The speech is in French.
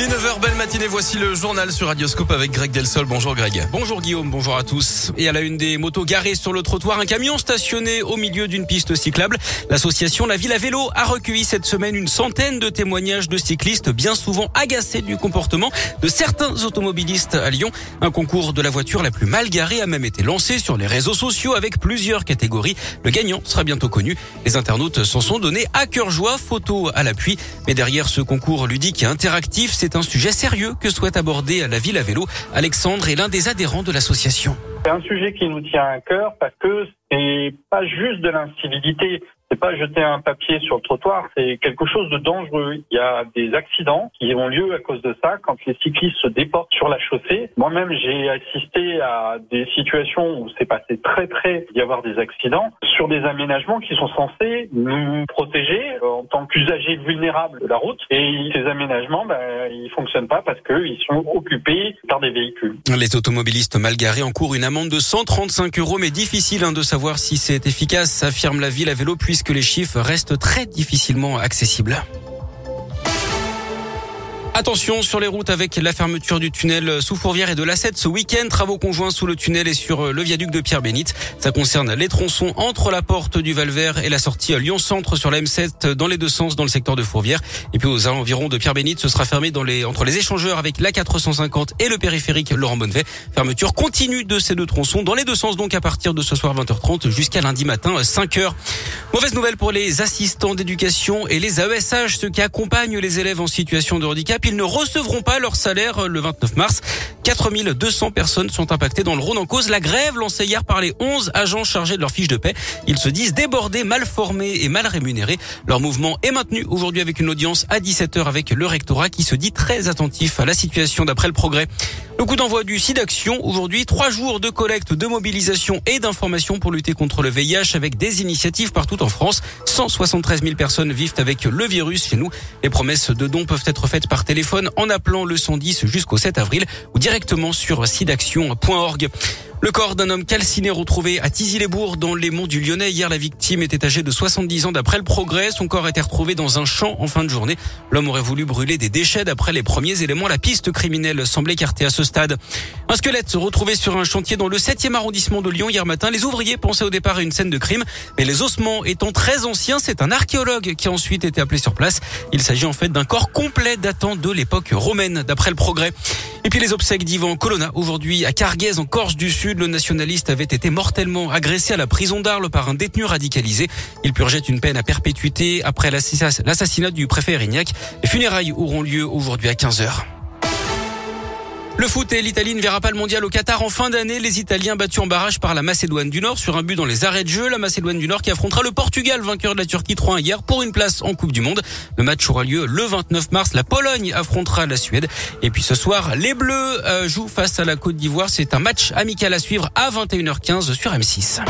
Il est 9h, belle matinée. Voici le journal sur Radioscope avec Greg Delsol. Bonjour Greg. Bonjour Guillaume, bonjour à tous. Et à la une des motos garées sur le trottoir, un camion stationné au milieu d'une piste cyclable. L'association La Ville à Vélo a recueilli cette semaine une centaine de témoignages de cyclistes bien souvent agacés du comportement de certains automobilistes à Lyon. Un concours de la voiture la plus mal garée a même été lancé sur les réseaux sociaux avec plusieurs catégories. Le gagnant sera bientôt connu. Les internautes s'en sont donnés à cœur joie, photo à l'appui. Mais derrière ce concours ludique et interactif, c'est un sujet sérieux que souhaite aborder la ville à vélo. Alexandre est l'un des adhérents de l'association. C'est un sujet qui nous tient à cœur parce que c'est pas juste de l'incivilité, c'est pas jeter un papier sur le trottoir, c'est quelque chose de dangereux. Il y a des accidents qui ont lieu à cause de ça quand les cyclistes se déportent sur la chaussée. Moi-même, j'ai assisté à des situations où c'est passé très près d'y avoir des accidents sur des aménagements qui sont censés nous protéger en tant qu'usagers vulnérables de la route. Et ces aménagements, ben, ils fonctionnent pas parce qu'ils sont occupés par des véhicules. Les automobilistes mal garés encourent une amende de 135 euros, mais difficile hein, de savoir si c'est efficace, affirme la ville à vélo, puisque les chiffres restent très difficilement accessibles. Attention sur les routes avec la fermeture du tunnel sous Fourvière et de l'A7 ce week-end. Travaux conjoints sous le tunnel et sur le viaduc de Pierre-Bénite. Ça concerne les tronçons entre la porte du Val-Vert et la sortie à Lyon-Centre sur la M7 dans les deux sens dans le secteur de Fourvière. Et puis aux environs de Pierre-Bénite, ce sera fermé dans les, entre les échangeurs avec la 450 et le périphérique Laurent Bonnevet. Fermeture continue de ces deux tronçons dans les deux sens donc à partir de ce soir 20h30 jusqu'à lundi matin 5h. Mauvaise nouvelle pour les assistants d'éducation et les AESH, ceux qui accompagnent les élèves en situation de handicap. Ils ne recevront pas leur salaire le 29 mars. 4200 personnes sont impactées dans le Rhône en cause. La grève lancée hier par les 11 agents chargés de leur fiche de paix. Ils se disent débordés, mal formés et mal rémunérés. Leur mouvement est maintenu aujourd'hui avec une audience à 17h avec le rectorat qui se dit très attentif à la situation d'après le progrès. Le coup d'envoi du SIDAction aujourd'hui, trois jours de collecte, de mobilisation et d'information pour lutter contre le VIH avec des initiatives partout en France. 173 000 personnes vivent avec le virus chez nous. Les promesses de dons peuvent être faites par téléphone en appelant le 110 jusqu'au 7 avril ou directement sur sidaction.org. Le corps d'un homme calciné retrouvé à Tizy-les-Bourgs dans les monts du Lyonnais. Hier, la victime était âgée de 70 ans d'après le progrès. Son corps a été retrouvé dans un champ en fin de journée. L'homme aurait voulu brûler des déchets d'après les premiers éléments. La piste criminelle semble écartée à ce stade. Un squelette retrouvé sur un chantier dans le 7e arrondissement de Lyon hier matin. Les ouvriers pensaient au départ à une scène de crime, mais les ossements étant très anciens, c'est un archéologue qui a ensuite été appelé sur place. Il s'agit en fait d'un corps complet datant de l'époque romaine d'après le progrès. Et puis les obsèques d'Ivan Colonna aujourd'hui à Carguez en Corse du Sud. Le nationaliste avait été mortellement agressé à la prison d'Arles par un détenu radicalisé. Il purgeait une peine à perpétuité après l'assassinat du préfet Erignac. Les funérailles auront lieu aujourd'hui à 15h. Le foot et l'Italie ne verra pas le mondial au Qatar en fin d'année. Les Italiens battus en barrage par la Macédoine du Nord sur un but dans les arrêts de jeu. La Macédoine du Nord qui affrontera le Portugal, vainqueur de la Turquie 3-1 hier pour une place en Coupe du Monde. Le match aura lieu le 29 mars. La Pologne affrontera la Suède. Et puis ce soir, les Bleus euh, jouent face à la Côte d'Ivoire. C'est un match amical à suivre à 21h15 sur M6.